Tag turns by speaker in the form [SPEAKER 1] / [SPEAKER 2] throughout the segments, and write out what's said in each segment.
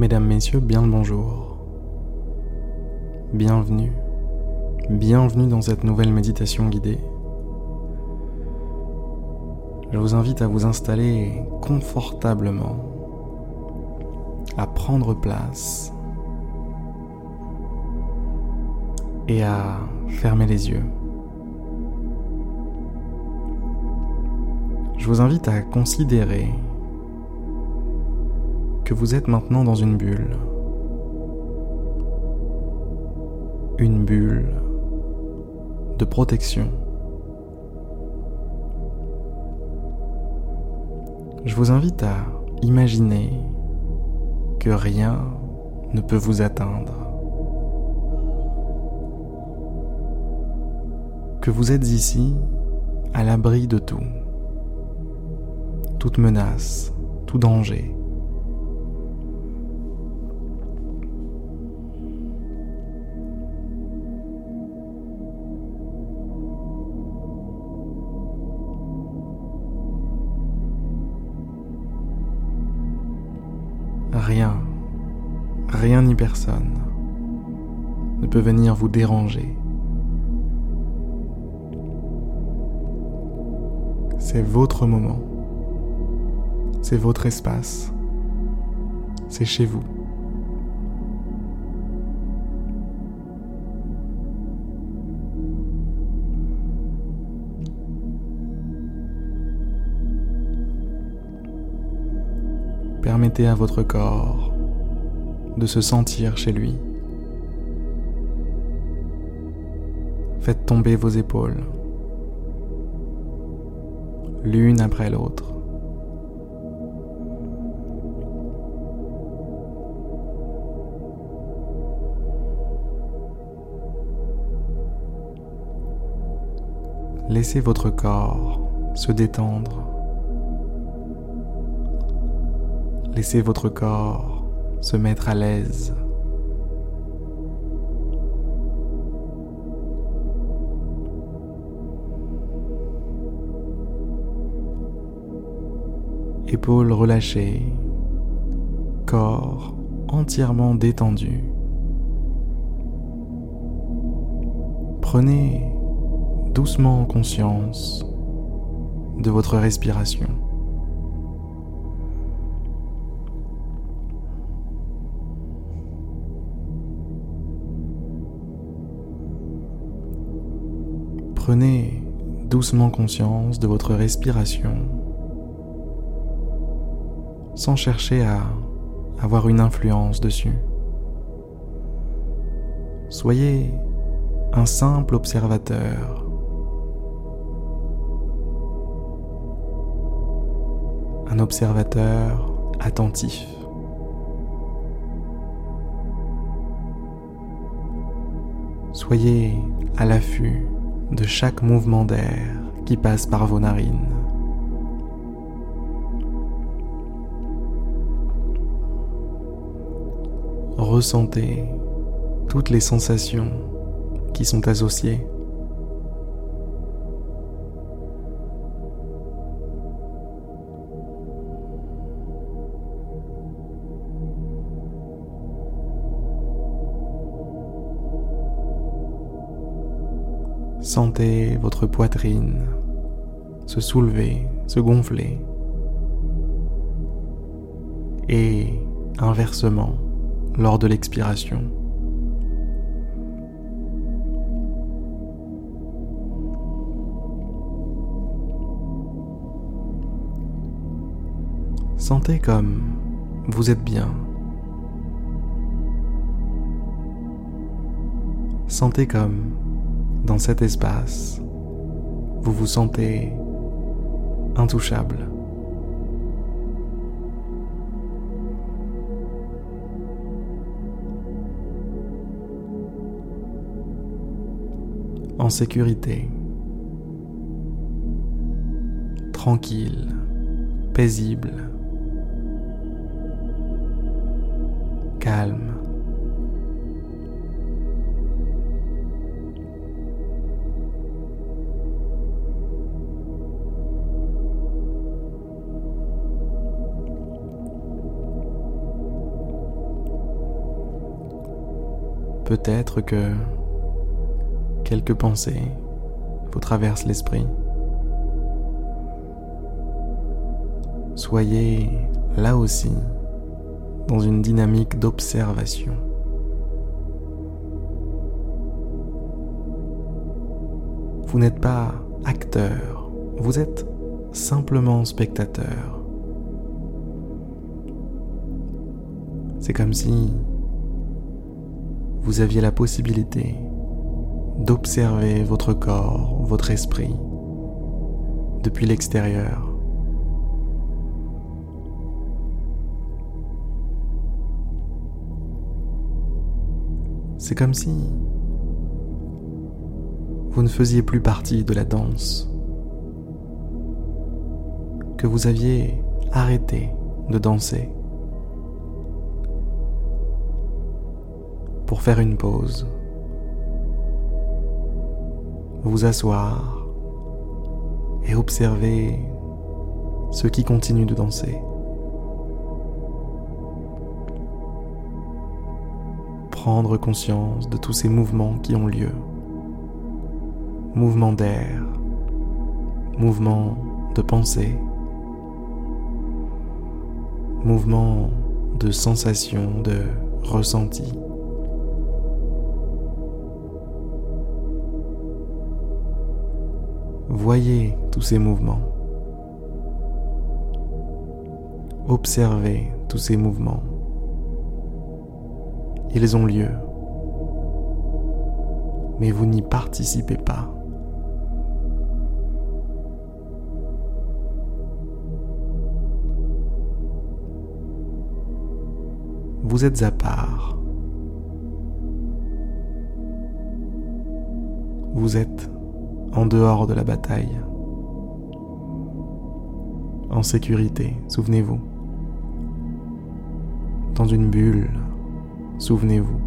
[SPEAKER 1] Mesdames, Messieurs, bien le bonjour. Bienvenue. Bienvenue dans cette nouvelle méditation guidée. Je vous invite à vous installer confortablement, à prendre place et à fermer les yeux. Je vous invite à considérer que vous êtes maintenant dans une bulle. Une bulle de protection. Je vous invite à imaginer que rien ne peut vous atteindre. Que vous êtes ici à l'abri de tout. Toute menace, tout danger. Rien, rien ni personne ne peut venir vous déranger. C'est votre moment, c'est votre espace, c'est chez vous. Permettez à votre corps de se sentir chez lui. Faites tomber vos épaules, l'une après l'autre. Laissez votre corps se détendre Laissez votre corps se mettre à l'aise. Épaules relâchées, corps entièrement détendu. Prenez doucement conscience de votre respiration. Prenez doucement conscience de votre respiration sans chercher à avoir une influence dessus. Soyez un simple observateur. Un observateur attentif. Soyez à l'affût de chaque mouvement d'air qui passe par vos narines. Ressentez toutes les sensations qui sont associées. Sentez votre poitrine se soulever, se gonfler. Et inversement, lors de l'expiration. Sentez comme vous êtes bien. Sentez comme dans cet espace, vous vous sentez intouchable. En sécurité, tranquille, paisible, calme. Peut-être que quelques pensées vous traversent l'esprit. Soyez là aussi dans une dynamique d'observation. Vous n'êtes pas acteur, vous êtes simplement spectateur. C'est comme si vous aviez la possibilité d'observer votre corps, votre esprit depuis l'extérieur. C'est comme si vous ne faisiez plus partie de la danse, que vous aviez arrêté de danser. Pour faire une pause, vous asseoir et observer ceux qui continuent de danser. Prendre conscience de tous ces mouvements qui ont lieu. Mouvements d'air, mouvements de pensée, mouvements de sensations, de ressentis. Voyez tous ces mouvements. Observez tous ces mouvements. Ils ont lieu. Mais vous n'y participez pas. Vous êtes à part. Vous êtes en dehors de la bataille. En sécurité, souvenez-vous. Dans une bulle, souvenez-vous.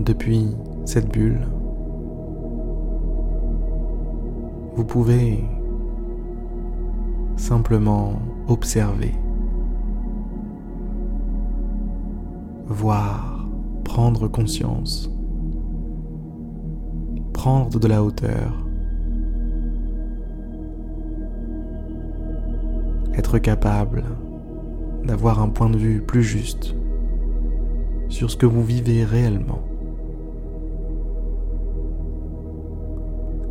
[SPEAKER 1] Depuis cette bulle, vous pouvez simplement observer, voir, prendre conscience prendre de la hauteur, être capable d'avoir un point de vue plus juste sur ce que vous vivez réellement,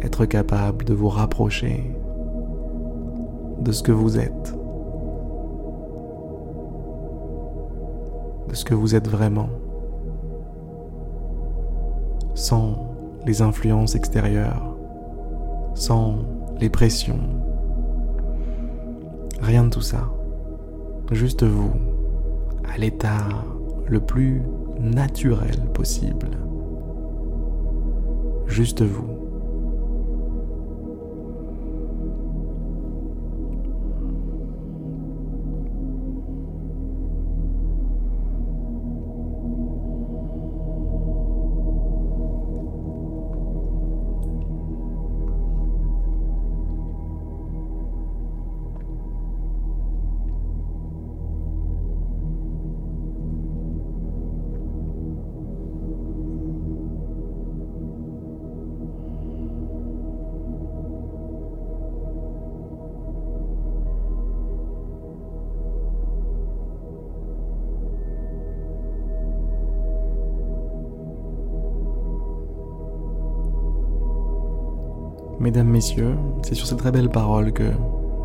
[SPEAKER 1] être capable de vous rapprocher de ce que vous êtes, de ce que vous êtes vraiment, sans les influences extérieures, sans les pressions. Rien de tout ça. Juste vous, à l'état le plus naturel possible. Juste vous. Mesdames, Messieurs, c'est sur ces très belles paroles que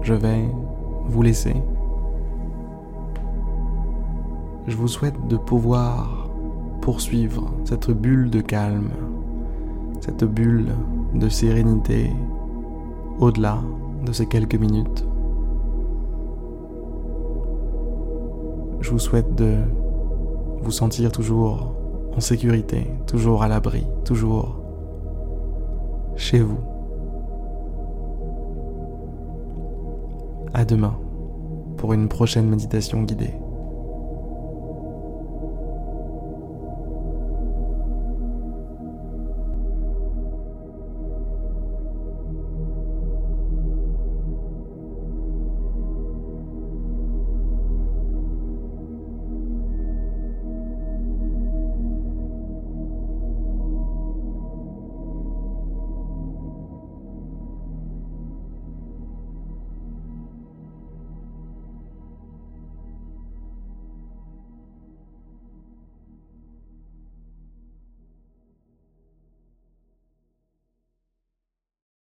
[SPEAKER 1] je vais vous laisser. Je vous souhaite de pouvoir poursuivre cette bulle de calme, cette bulle de sérénité au-delà de ces quelques minutes. Je vous souhaite de vous sentir toujours en sécurité, toujours à l'abri, toujours chez vous. À demain pour une prochaine méditation guidée.